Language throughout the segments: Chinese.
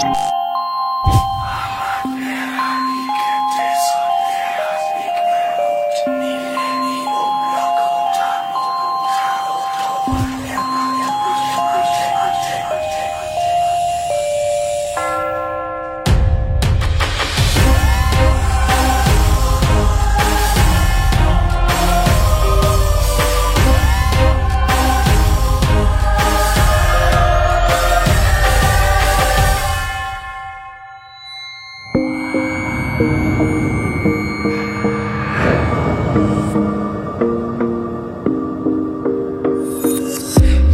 Podcast.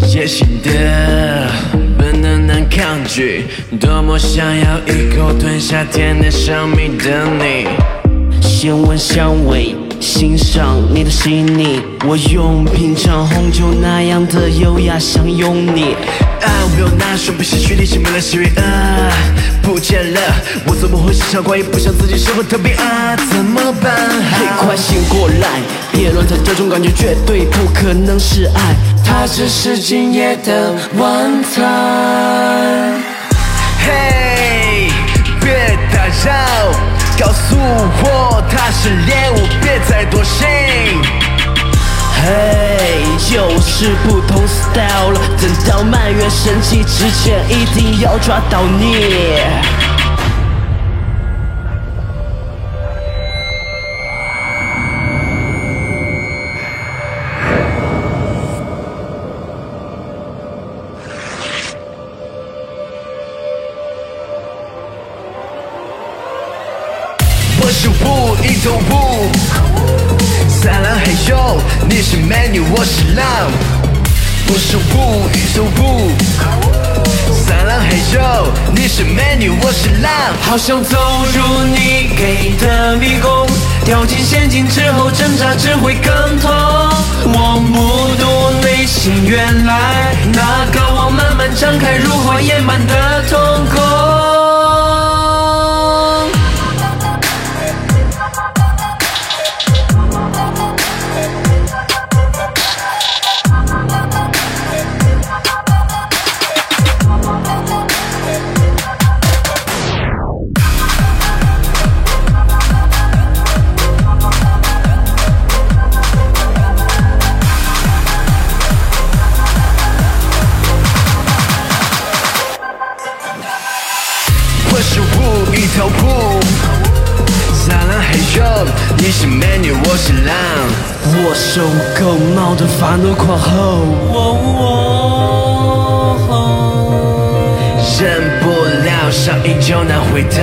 野性的本能难抗拒，多么想要一口吞下甜甜香蜜的你。先闻香味，欣赏你的细腻，我用品尝红酒那样的优雅享用你。啊，我有那双不失去力气，没了喜悦啊，不见了，我怎么会时常怀疑，不想自己是否特别啊？怎么办？嘿，快醒过来，别乱猜，这种感觉绝对不可能是爱，它只是今夜的晚餐。嘿，别打扰，告诉我他是猎物，别再多心。嘿，就是不同 style 了，等到满月升起之前，一定要抓到你。我是雾，一头雾。撒浪嘿呦，你是美女，我是狼。我是雾，一头雾。三郎嘿呦，你是美女，我是狼。好想走入你给的迷宫，掉进陷阱之后挣扎只会更痛。我目睹内心原来那个我慢慢张开如火焰般的瞳孔。一头雾。撒浪嘿呦，你是美女，我是狼。我受够猫的发怒狂吼。忍不了上瘾就难回头。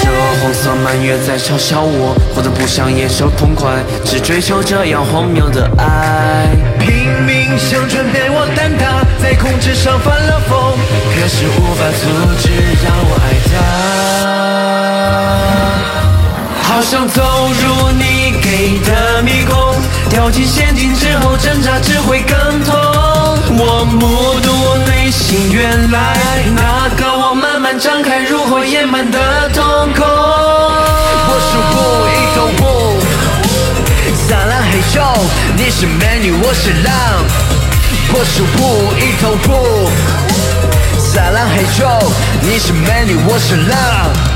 这红色满月在嘲笑我，活得不像野兽痛快，只追求这样荒谬的爱。拼命想准备我蛋挞，在控制上犯了疯，可是无法阻止让我爱它。好想走入你给的迷宫，掉进陷阱之后挣扎只会更痛。我目睹内心原来那个我慢慢张开如火焰般的瞳孔。我是雾，一头雾。撒浪嘿呦，你是美女，我是狼。我是雾，一头雾。撒浪嘿呦，你是美女，我是狼。